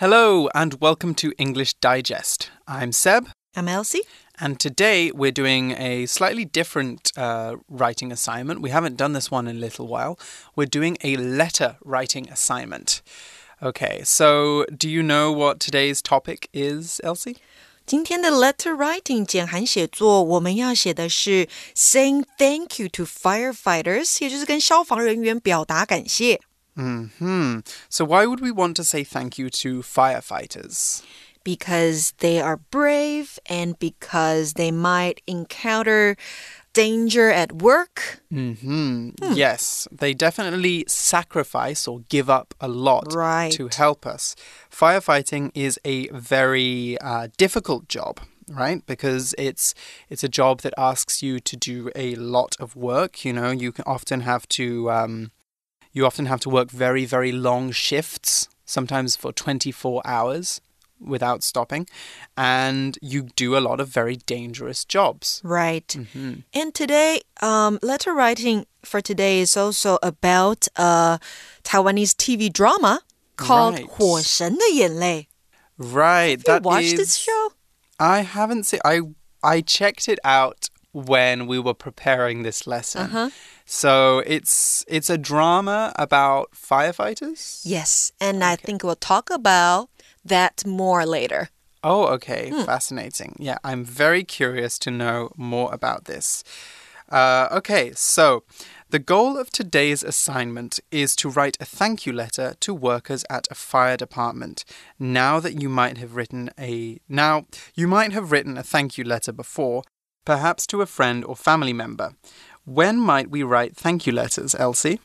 Hello, and welcome to English Digest. I'm Seb. I'm Elsie. And today we're doing a slightly different uh, writing assignment. We haven't done this one in a little while. We're doing a letter writing assignment. Okay, so do you know what today's topic is, Elsie? 今天的 letter writing 简函写作，我们要写的是 saying thank you to firefighters，也就是跟消防人员表达感谢。 Hmm. So why would we want to say thank you to firefighters? Because they are brave and because they might encounter danger at work. Hmm. Yes, they definitely sacrifice or give up a lot Right. to help us. Firefighting is a very uh, difficult job. Right, because it's it's a job that asks you to do a lot of work. You know, you can often have to um, you often have to work very very long shifts, sometimes for twenty four hours without stopping, and you do a lot of very dangerous jobs. Right. Mm-hmm. And today, um, letter writing for today is also about a Taiwanese TV drama called Right. 火神的眼泪. Right, You that watched is- this show? I haven't seen. I I checked it out when we were preparing this lesson. Uh-huh. So it's it's a drama about firefighters. Yes, and I think we'll talk about that more later. Oh, okay, fascinating. Yeah, I'm very curious to know more about this. Uh, okay, so the goal of today's assignment is to write a thank you letter to workers at a fire department. Now that you might have written a now you might have written a thank you letter before, perhaps to a friend or family member. When might we write thank you letters, Elsie?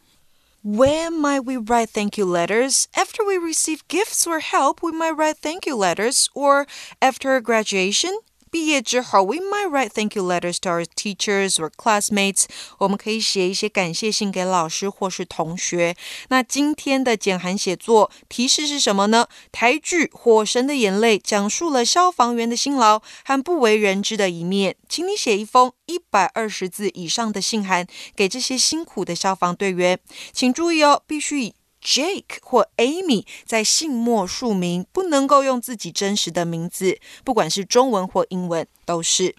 When might we write thank you letters? After we receive gifts or help, we might write thank you letters. Or after graduation, 毕业之后, we might write thank you letters to our teachers or classmates. 我们可以写一些感谢信给老师或是同学。那今天的简函写作提示是什么呢？台剧《火神的眼泪》讲述了消防员的辛劳和不为人知的一面。请你写一封一百二十字以上的信函给这些辛苦的消防队员。请注意哦，必须以 Jake 或 Amy 在信末署名，不能够用自己真实的名字，不管是中文或英文都是。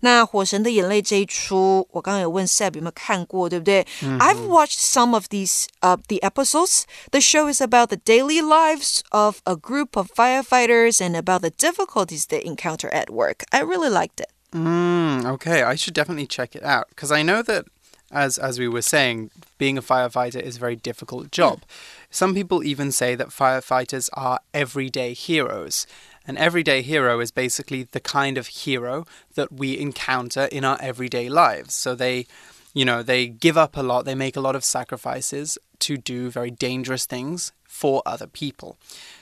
那《火神的眼泪》这一出，我刚刚有问 Seb 有没有看过，对不对、i have watched some of these uh the episodes. The show is about the daily lives of a group of firefighters and about the difficulties they encounter at work. I really liked it. Mm, okay, I should definitely check it out because I know that, as as we were saying, being a firefighter is a very difficult job. Some people even say that firefighters are everyday heroes. An everyday hero is basically the kind of hero that we encounter in our everyday lives. So they, you know, they give up a lot, they make a lot of sacrifices to do very dangerous things for other people.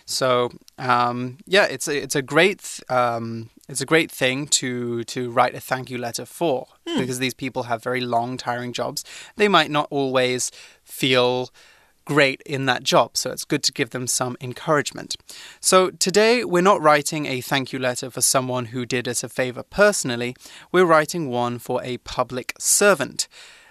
So um, yeah, it's a, it's a great um, it's a great thing to to write a thank you letter for because these people have very long, tiring jobs. They might not always feel great in that job, so it's good to give them some encouragement. So today we're not writing a thank you letter for someone who did us a favor personally. We're writing one for a public servant.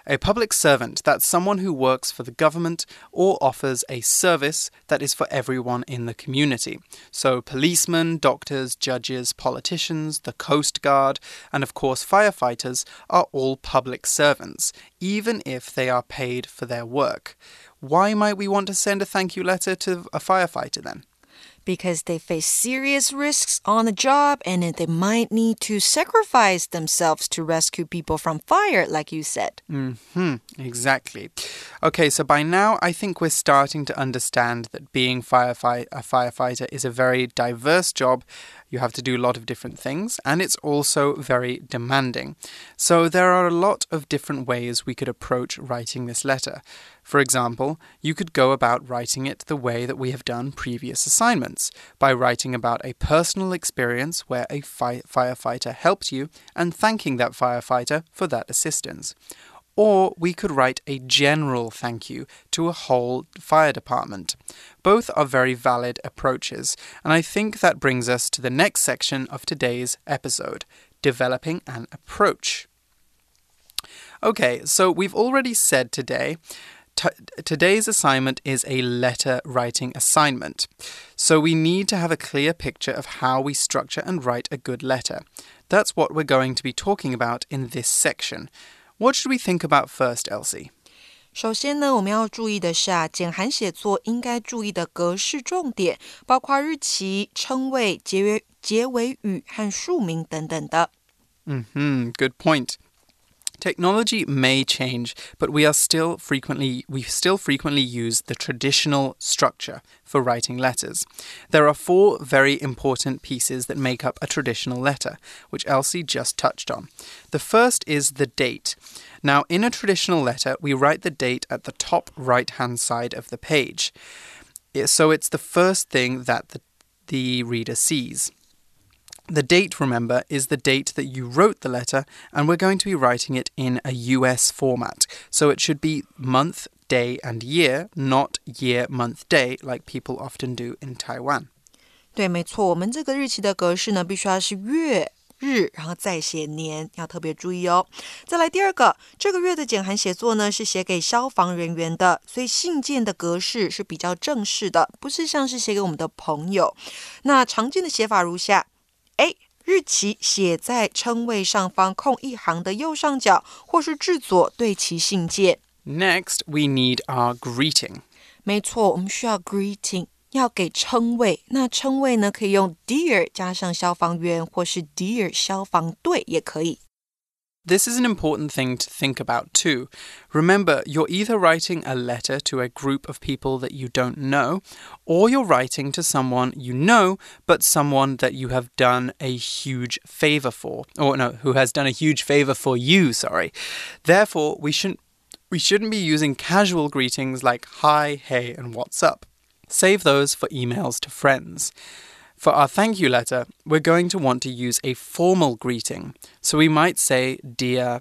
A public servant, that's someone who works for the government or offers a service that is for everyone in the community. So, policemen, doctors, judges, politicians, the Coast Guard, and of course, firefighters are all public servants, even if they are paid for their work. Why might we want to send a thank you letter to a firefighter then? Because they face serious risks on the job and they might need to sacrifice themselves to rescue people from fire, like you said. Hmm, exactly. Okay, so by now I think we're starting to understand that being firefight a firefighter is a very diverse job. You have to do a lot of different things, and it's also very demanding. So there are a lot of different ways we could approach writing this letter. For example, you could go about writing it the way that we have done previous assignments, by writing about a personal experience where a fi- firefighter helped you and thanking that firefighter for that assistance. Or we could write a general thank you to a whole fire department. Both are very valid approaches, and I think that brings us to the next section of today's episode developing an approach. Okay, so we've already said today T- today's assignment is a letter writing assignment. So we need to have a clear picture of how we structure and write a good letter. That's what we're going to be talking about in this section. What should we think about first, Elsie? 首先呢，我们要注意的是啊，简函写作应该注意的格式重点，包括日期、称谓、结尾结尾语和署名等等的。Mm hmm, good point. Technology may change, but we are still frequently we still frequently use the traditional structure for writing letters. There are four very important pieces that make up a traditional letter, which Elsie just touched on. The first is the date. Now, in a traditional letter, we write the date at the top right-hand side of the page. So it's the first thing that the, the reader sees. The date, remember, is the date that you wrote the letter, and we're going to be writing it in a US format. So it should be month, day, and year, not year, month, day, like people often do in Taiwan. 对，没错，我们这个日期的格式呢，必须要是月。日，然后再写年，要特别注意哦。再来第二个，这个月的简函写作呢是写给消防人员的，所以信件的格式是比较正式的，不是像是写给我们的朋友。那常见的写法如下。 A 日期写在称谓上方空一行的右上角，或是至左对齐信件。Next, we need our greeting. 没错，我们需要 greeting，要给称谓。那称谓呢，可以用 dear 加上消防员，或是 dear 消防队也可以。This is an important thing to think about too. Remember, you're either writing a letter to a group of people that you don't know, or you're writing to someone you know, but someone that you have done a huge favor for. Or, no, who has done a huge favor for you, sorry. Therefore, we shouldn't, we shouldn't be using casual greetings like hi, hey, and what's up. Save those for emails to friends. For our thank you letter, we're going to want to use a formal greeting. So we might say, Dear,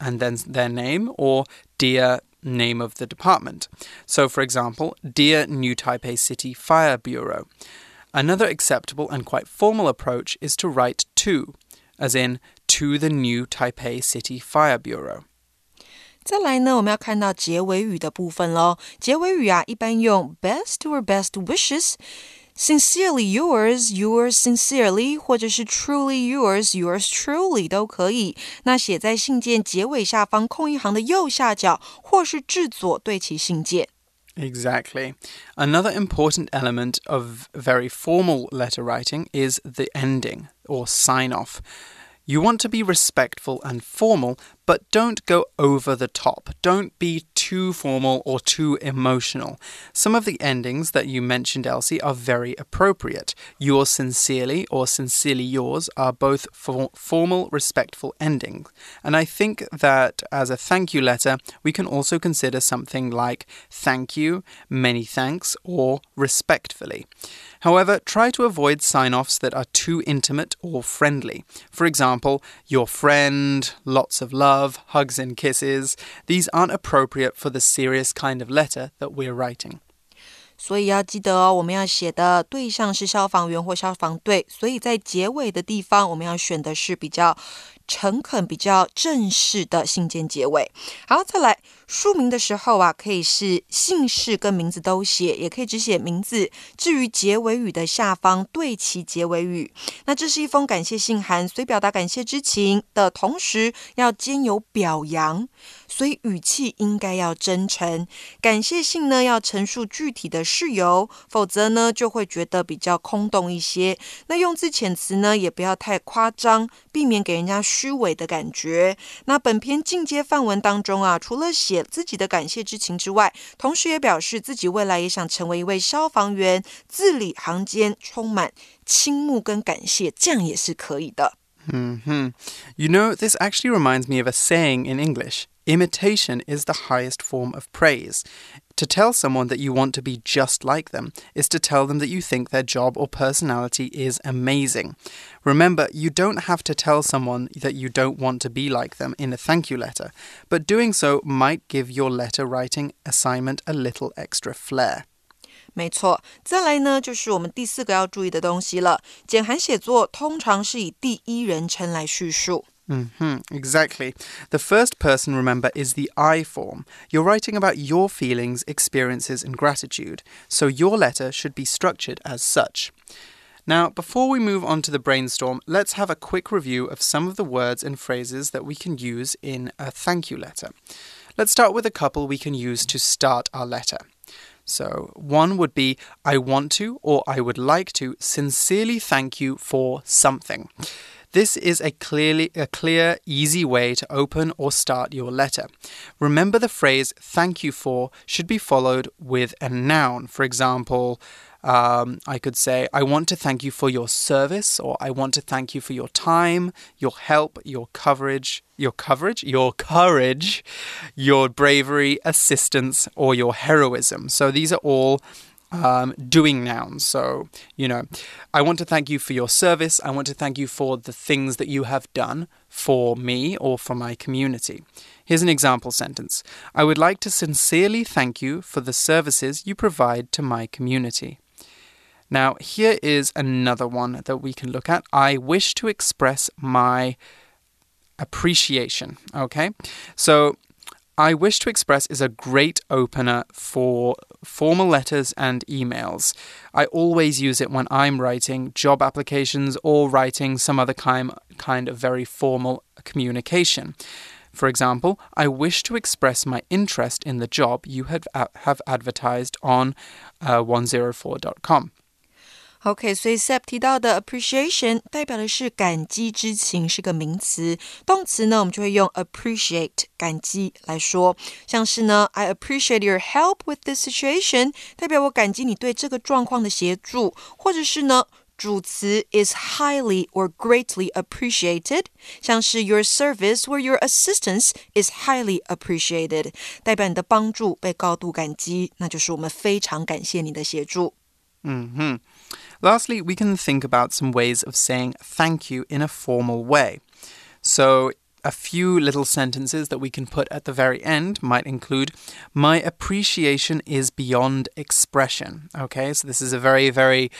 and then their name, or Dear, name of the department. So, for example, Dear New Taipei City Fire Bureau. Another acceptable and quite formal approach is to write to, as in to the New Taipei City Fire Bureau. 再来呢，我们要看到结尾语的部分喽。结尾语啊，一般用 best or best wishes。 Sincerely yours, yours sincerely，或者是 Truly yours, yours truly 都可以。那写在信件结尾下方空一行的右下角，或是至左对齐信件。Exactly. Another important element of very formal letter writing is the ending or sign off. You want to be respectful and formal, but don't go over the top. Don't be too formal or too emotional. Some of the endings that you mentioned, Elsie, are very appropriate. Yours sincerely or sincerely yours are both for formal, respectful endings. And I think that as a thank you letter, we can also consider something like thank you, many thanks, or respectfully. However, try to avoid sign offs that are too intimate or friendly. For example, your friend, lots of love, hugs and kisses. These aren't appropriate for the serious kind of letter that we're writing. 所以要记得哦，我们要写的对象是消防员或消防队，所以在结尾的地方，我们要选的是比较 诚恳、比较正式的信件结尾。好，再来书名的时候啊，可以是姓氏跟名字都写，也可以只写名字。至于结尾语的下方对齐结尾语。那这是一封感谢信函，所以表达感谢之情的同时，要兼有表扬，所以语气应该要真诚。感谢信呢，要陈述具体的事由，否则呢，就会觉得比较空洞一些。那用字遣词呢，也不要太夸张，避免给人家。虚伪的感觉。那本篇进阶范文当中啊，除了写自己的感谢之情之外，同时也表示自己未来也想成为一位消防员，字里行间充满倾慕跟感谢，这样也是可以的。Mm hmm. You know, this actually reminds me of a saying in English. Imitation is the highest form of praise. To tell someone that you want to be just like them is to tell them that you think their job or personality is amazing. Remember, you don't have to tell someone that you don't want to be like them in a thank you letter, but doing so might give your letter writing assignment a little extra flair. 没错，再来呢，就是我们第四个要注意的东西了。简函写作通常是以第一人称来叙述。 Hmm exactly. The first person, remember, is the I form. You're writing about your feelings, experiences, and gratitude, so your letter should be structured as such. Now, before we move on to the brainstorm, let's have a quick review of some of the words and phrases that we can use in a thank you letter. Let's start with a couple we can use to start our letter. So, one would be I want to or I would like to sincerely thank you for something. This is a clearly a clear, easy way to open or start your letter. Remember the phrase thank you for should be followed with a noun. For example, um, I could say, I want to thank you for your service, or I want to thank you for your time, your help, your coverage, your coverage, your courage, your bravery, assistance, or your heroism. So these are all um, doing nouns. So, you know, I want to thank you for your service. I want to thank you for the things that you have done for me or for my community. Here's an example sentence I would like to sincerely thank you for the services you provide to my community. Now, here is another one that we can look at. I wish to express my appreciation. Okay, so I wish to express is a great opener for formal letters and emails. I always use it when I'm writing job applications or writing some other kind, kind of very formal communication. For example, I wish to express my interest in the job you have, have advertised on uh, 104.com. OK，所以 Seb 提到的 appreciation 代表的是感激之情，是个名词。动词呢，我们就会用 appreciate 感激来说，像是呢，I appreciate your help with this situation，代表我感激你对这个状况的协助，或者是呢。主词 is highly or greatly appreciated，像是 your service or your assistance is highly appreciated，代表你的帮助被高度感激，那就是我们非常感谢你的协助。嗯哼。Lastly, we can think about some ways of saying thank you in a formal way. So, a few little sentences that we can put at the very end might include My appreciation is beyond expression. Okay, so this is a very, very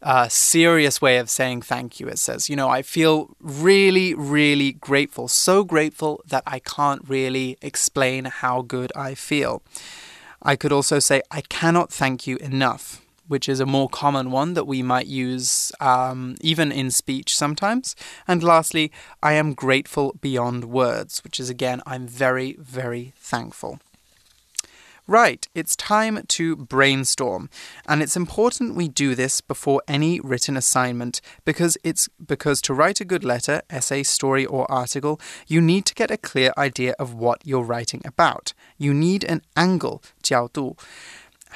uh, serious way of saying thank you. It says, you know, I feel really, really grateful, so grateful that I can't really explain how good I feel. I could also say, I cannot thank you enough which is a more common one that we might use um, even in speech sometimes. And lastly, I am grateful beyond words, which is again, I'm very, very thankful. Right, it's time to brainstorm. And it's important we do this before any written assignment because it's because to write a good letter, essay, story, or article, you need to get a clear idea of what you're writing about. You need an angle, 角度.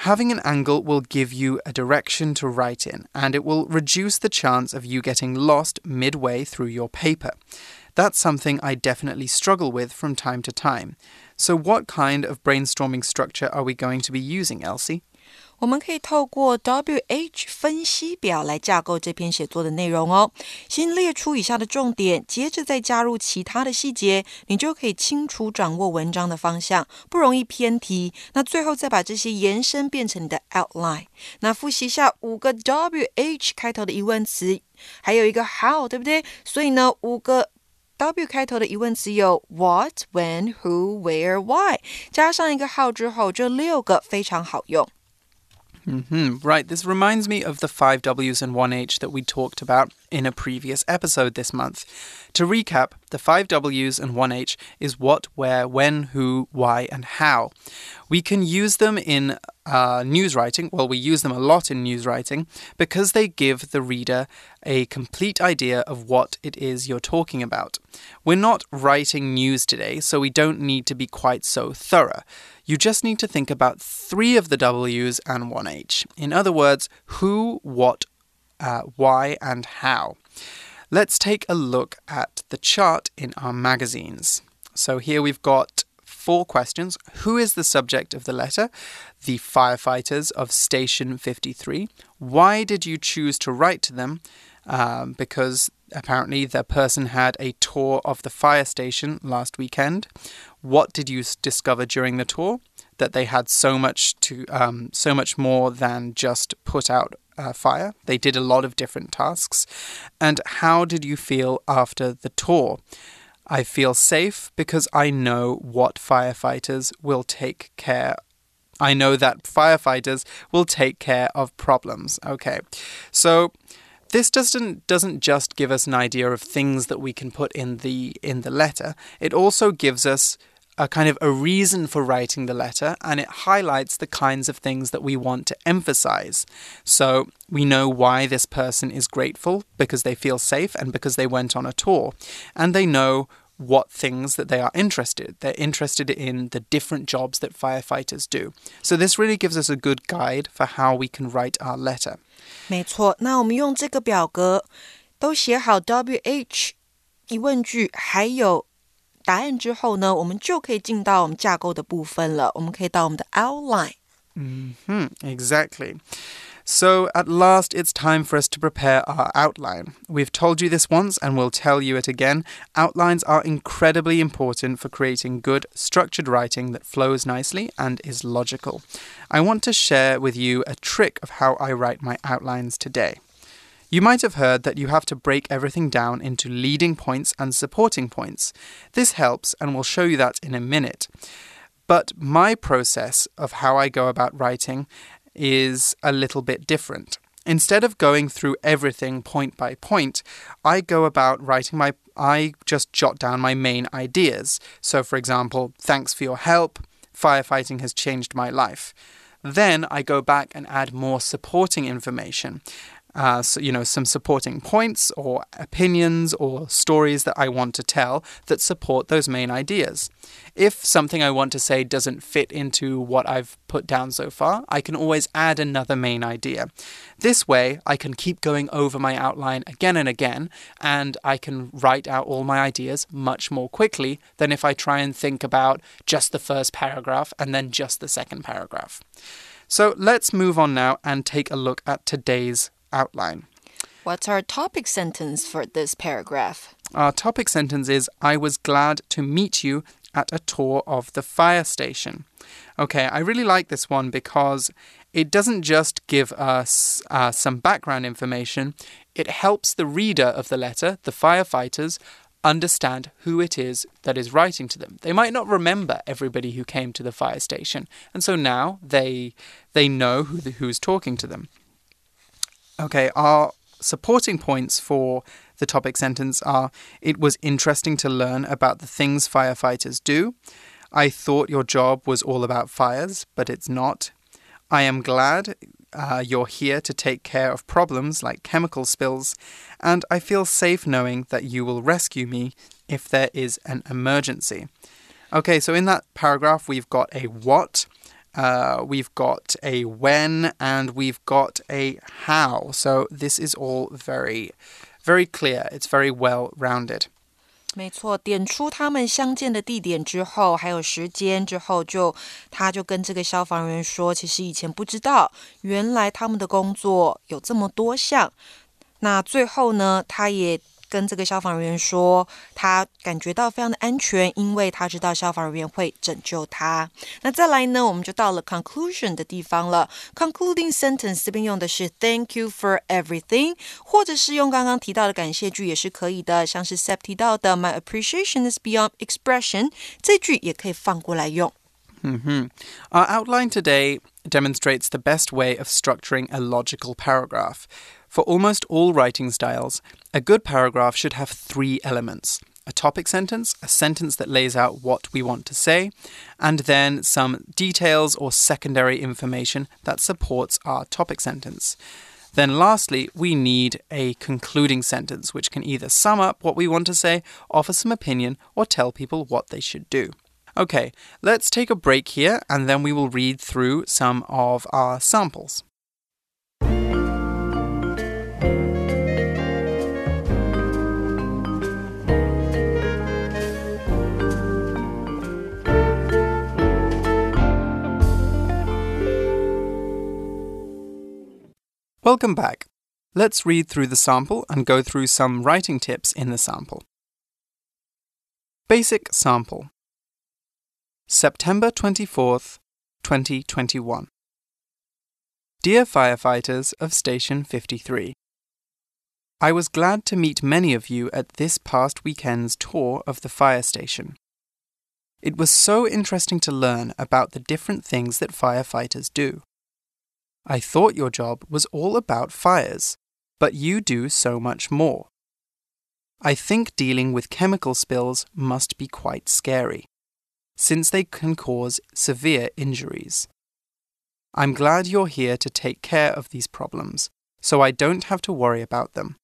Having an angle will give you a direction to write in, and it will reduce the chance of you getting lost midway through your paper. That's something I definitely struggle with from time to time. So, what kind of brainstorming structure are we going to be using, Elsie? 我们可以透过 WH 分析表来架构这篇写作的内容哦。先列出以下的重点，接着再加入其他的细节，你就可以清楚掌握文章的方向，不容易偏题。那最后再把这些延伸变成你的 outline。那复习一下五个 WH 开头的疑问词，还有一个 how，对不对？所以呢，五个 W 开头的疑问词有 what、when、who、where、why，加上一个 how 之后，这六个非常好用。Mm -hmm. Right, this reminds me of the five W's and one H that we talked about in a previous episode this month. To recap, the five W's and one H is what, where, when, who, why, and how. We can use them in uh, news writing, well, we use them a lot in news writing, because they give the reader a complete idea of what it is you're talking about. We're not writing news today, so we don't need to be quite so thorough. You just need to think about three of the W's and one H. In other words, who, what, uh, why, and how. Let's take a look at the chart in our magazines. So here we've got four questions. Who is the subject of the letter? The firefighters of Station 53. Why did you choose to write to them? Um, because apparently the person had a tour of the fire station last weekend. What did you discover during the tour? That they had so much to, um, so much more than just put out uh, fire. They did a lot of different tasks. And how did you feel after the tour? I feel safe because I know what firefighters will take care I know that firefighters will take care of problems. Okay. So this doesn't doesn't just give us an idea of things that we can put in the in the letter. It also gives us a kind of a reason for writing the letter and it highlights the kinds of things that we want to emphasize. So we know why this person is grateful because they feel safe and because they went on a tour. And they know what things that they are interested. They're interested in the different jobs that firefighters do. So this really gives us a good guide for how we can write our letter. 没错，那我们用这个表格都写好 WH 疑问句，还有答案之后呢，我们就可以进到我们架构的部分了。我们可以到我们的 outline。Mm hmm, exactly. So, at last, it's time for us to prepare our outline. We've told you this once and we'll tell you it again. Outlines are incredibly important for creating good, structured writing that flows nicely and is logical. I want to share with you a trick of how I write my outlines today. You might have heard that you have to break everything down into leading points and supporting points. This helps, and we'll show you that in a minute. But my process of how I go about writing is a little bit different. Instead of going through everything point by point, I go about writing my I just jot down my main ideas. So for example, thanks for your help, firefighting has changed my life. Then I go back and add more supporting information uh, so, you know, some supporting points or opinions or stories that I want to tell that support those main ideas. If something I want to say doesn't fit into what I've put down so far, I can always add another main idea. This way, I can keep going over my outline again and again, and I can write out all my ideas much more quickly than if I try and think about just the first paragraph and then just the second paragraph. So let's move on now and take a look at today's outline. What's our topic sentence for this paragraph? Our topic sentence is I was glad to meet you at a tour of the fire station. Okay, I really like this one because it doesn't just give us uh, some background information, it helps the reader of the letter, the firefighters, understand who it is that is writing to them. They might not remember everybody who came to the fire station, and so now they they know who the, who's talking to them. Okay, our supporting points for the topic sentence are It was interesting to learn about the things firefighters do. I thought your job was all about fires, but it's not. I am glad uh, you're here to take care of problems like chemical spills, and I feel safe knowing that you will rescue me if there is an emergency. Okay, so in that paragraph, we've got a what, uh, we've got a when and we've got a how. So this is all very, very clear. It's very well rounded. 没错，点出他们相见的地点之后，还有时间之后，就他就跟这个消防员说，其实以前不知道，原来他们的工作有这么多项。那最后呢，他也 跟这个消防人员说，他感觉到非常的安全，因为他知道消防人员会拯救他。那再来呢，我们就到了 conclusion 的地方了。concluding sentence 这边用的是 thank you for everything，或者是用刚刚提到的感谢句也是可以的，像是 Seb 提到的 my appreciation is beyond expression 这句也可以放过来用。Mm. Our outline today demonstrates the best way of structuring a logical paragraph. For almost all writing styles, a good paragraph should have three elements a topic sentence, a sentence that lays out what we want to say, and then some details or secondary information that supports our topic sentence. Then, lastly, we need a concluding sentence, which can either sum up what we want to say, offer some opinion, or tell people what they should do. Okay, let's take a break here and then we will read through some of our samples. Welcome back. Let's read through the sample and go through some writing tips in the sample. Basic sample September 24th, 2021. Dear firefighters of Station 53, I was glad to meet many of you at this past weekend's tour of the fire station. It was so interesting to learn about the different things that firefighters do. I thought your job was all about fires, but you do so much more. I think dealing with chemical spills must be quite scary, since they can cause severe injuries. I'm glad you're here to take care of these problems, so I don't have to worry about them.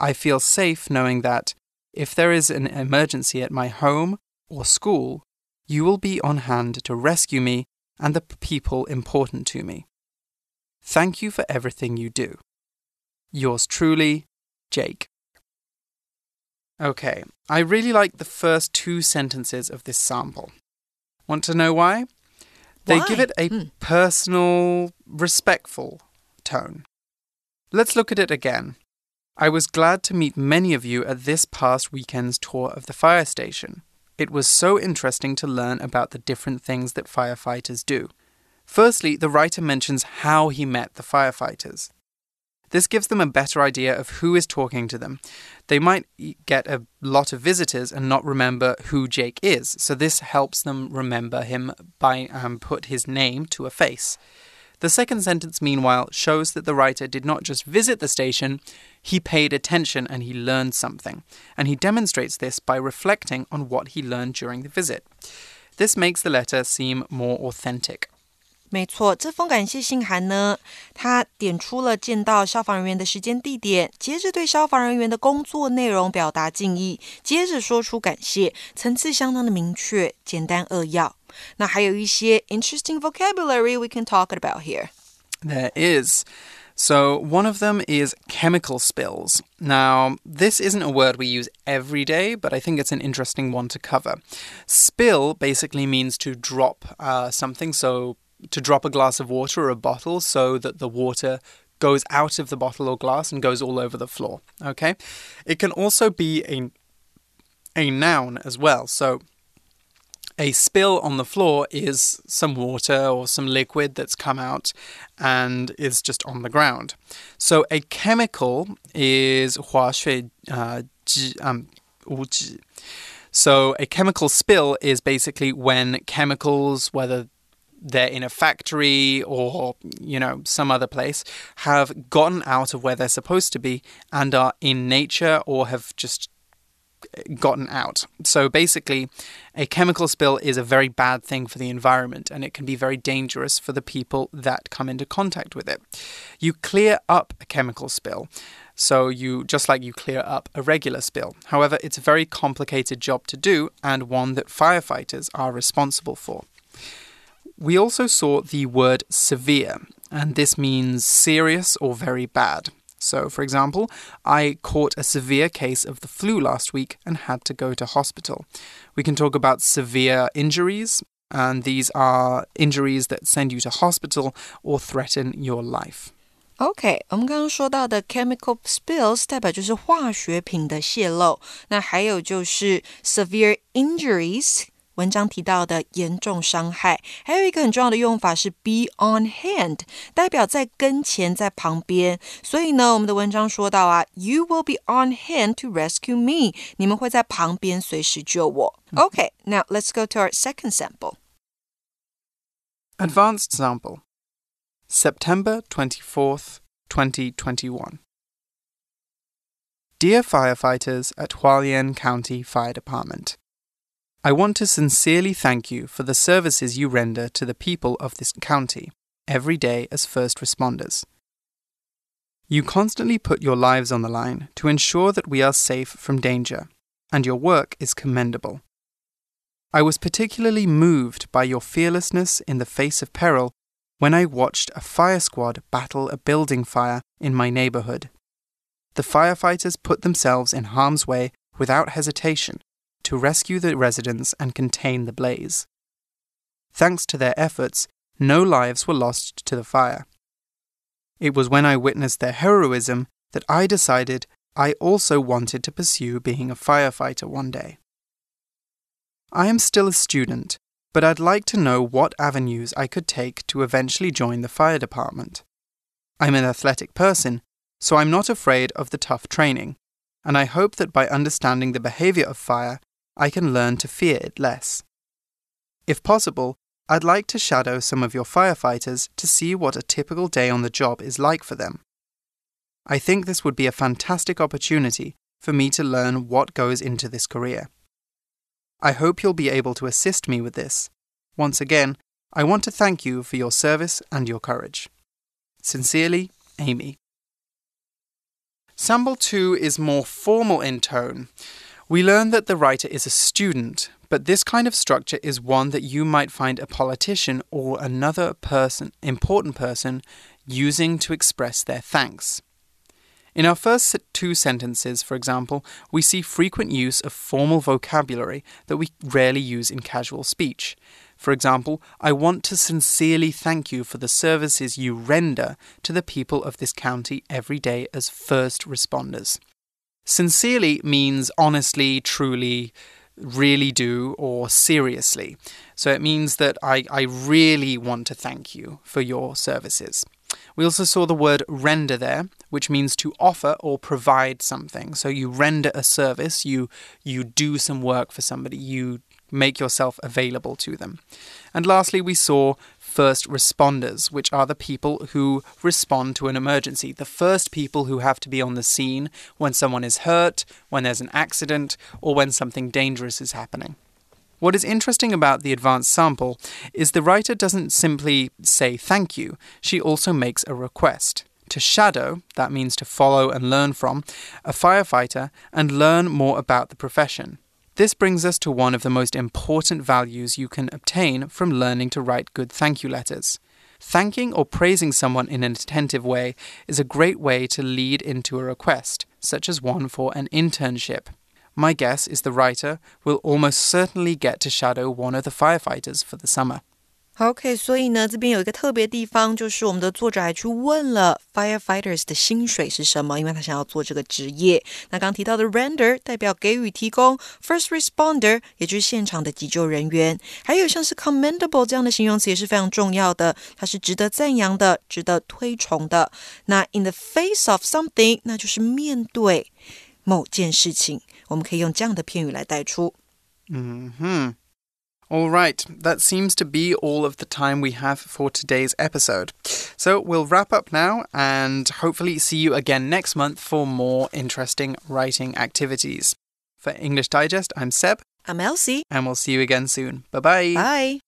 I feel safe knowing that if there is an emergency at my home or school, you will be on hand to rescue me and the people important to me. Thank you for everything you do. Yours truly, Jake. Okay, I really like the first two sentences of this sample. Want to know why? They Why? give it a Hmm. personal, respectful tone. Let's look at it again. I was glad to meet many of you at this past weekend's tour of the fire station. It was so interesting to learn about the different things that firefighters do. Firstly, the writer mentions how he met the firefighters. This gives them a better idea of who is talking to them. They might get a lot of visitors and not remember who Jake is, so this helps them remember him by um, put his name to a face. The second sentence, meanwhile, shows that the writer did not just visit the station, he paid attention and he learned something. And he demonstrates this by reflecting on what he learned during the visit. This makes the letter seem more authentic. 没错，这封感谢信函呢，它点出了见到消防人员的时间地点，接着对消防人员的工作内容表达敬意，接着说出感谢，层次相当的明确，简单扼要。那还有一些 interesting vocabulary we can talk about here. There is. So, one of them is chemical spills. Now, this isn't a word we use every day, but I think it's an interesting one to cover. Spill basically means to drop uh, something, so to drop a glass of water or a bottle so that the water goes out of the bottle or glass and goes all over the floor. Okay? It can also be a, a noun as well. So a spill on the floor is some water or some liquid that's come out and is just on the ground. So a chemical is 化学, uh, um, so a chemical spill is basically when chemicals, whether they're in a factory or you know some other place have gotten out of where they're supposed to be and are in nature or have just eh, gotten out. So basically, a chemical spill is a very bad thing for the environment and it can be very dangerous for the people that come into contact with it. You clear up a chemical spill. So you just like you clear up a regular spill. However, it's a very complicated job to do and one that firefighters are responsible for. We also saw the word severe, and this means serious or very bad. So, for example, I caught a severe case of the flu last week and had to go to hospital. We can talk about severe injuries, and these are injuries that send you to hospital or threaten your life. OK，我们刚刚说到的 chemical spills 代表就是化学品的泄漏，那还有就是 severe injuries。 文章提到的严重伤害，还有一个很重要的用法是 be on hand，代表在跟前，在旁边。所以呢，我们的文章说到啊，You will be on hand to rescue me，你们会在旁边随时救我。OK，now、let's go to our second sample。 Advanced sample September 24th, 2021. Dear firefighters at Hualien County Fire Department, I want to sincerely thank you for the services you render to the people of this county every day as first responders. You constantly put your lives on the line to ensure that we are safe from danger, and your work is commendable. I was particularly moved by your fearlessness in the face of peril when I watched a fire squad battle a building fire in my neighborhood. The firefighters put themselves in harm's way without hesitation to rescue the residents and contain the blaze. Thanks to their efforts, no lives were lost to the fire. It was when I witnessed their heroism that I decided I also wanted to pursue being a firefighter one day. I am still a student, but I'd like to know what avenues I could take to eventually join the fire department. I'm an athletic person, so I'm not afraid of the tough training, and I hope that by understanding the behavior of fire, I can learn to fear it less. If possible, I'd like to shadow some of your firefighters to see what a typical day on the job is like for them. I think this would be a fantastic opportunity for me to learn what goes into this career. I hope you'll be able to assist me with this. Once again, I want to thank you for your service and your courage. Sincerely, Amy. Sample 2 is more formal in tone. We learn that the writer is a student, but this kind of structure is one that you might find a politician or another person, important person, using to express their thanks. In our first two sentences, for example, we see frequent use of formal vocabulary that we rarely use in casual speech. For example, I want to sincerely thank you for the services you render to the people of this county every day as first responders. Sincerely means honestly, truly, really do, or seriously. So it means that I, I really want to thank you for your services. We also saw the word render there, which means to offer or provide something. So you render a service, you you do some work for somebody, you make yourself available to them. And lastly, we saw first responders, which are the people who respond to an emergency, the first people who have to be on the scene when someone is hurt, when there's an accident, or when something dangerous is happening. What is interesting about the advanced sample is the writer doesn't simply say thank you, she also makes a request to shadow, that means to follow and learn from, a firefighter and learn more about the profession. This brings us to one of the most important values you can obtain from learning to write good thank you letters. Thanking or praising someone in an attentive way is a great way to lead into a request, such as one for an internship. My guess is the writer will almost certainly get to shadow one of the firefighters for the summer. OK，所以呢，这边有一个特别地方，就是我们的作者还去问了 firefighters 的薪水是什么，因为他想要做这个职业。那刚提到的 render 代表给予、提供，first responder 也就是现场的急救人员，还有像是 commendable 这样的形容词也是非常重要的，它是值得赞扬的、值得推崇的。那 in the face of something，那就是面对某件事情，我们可以用这样的片语来带出。嗯哼。All right, that seems to be all of the time we have for today's episode. So we'll wrap up now and hopefully see you again next month for more interesting writing activities. For English Digest, I'm Seb. I'm Elsie. And we'll see you again soon. Bye-bye. Bye.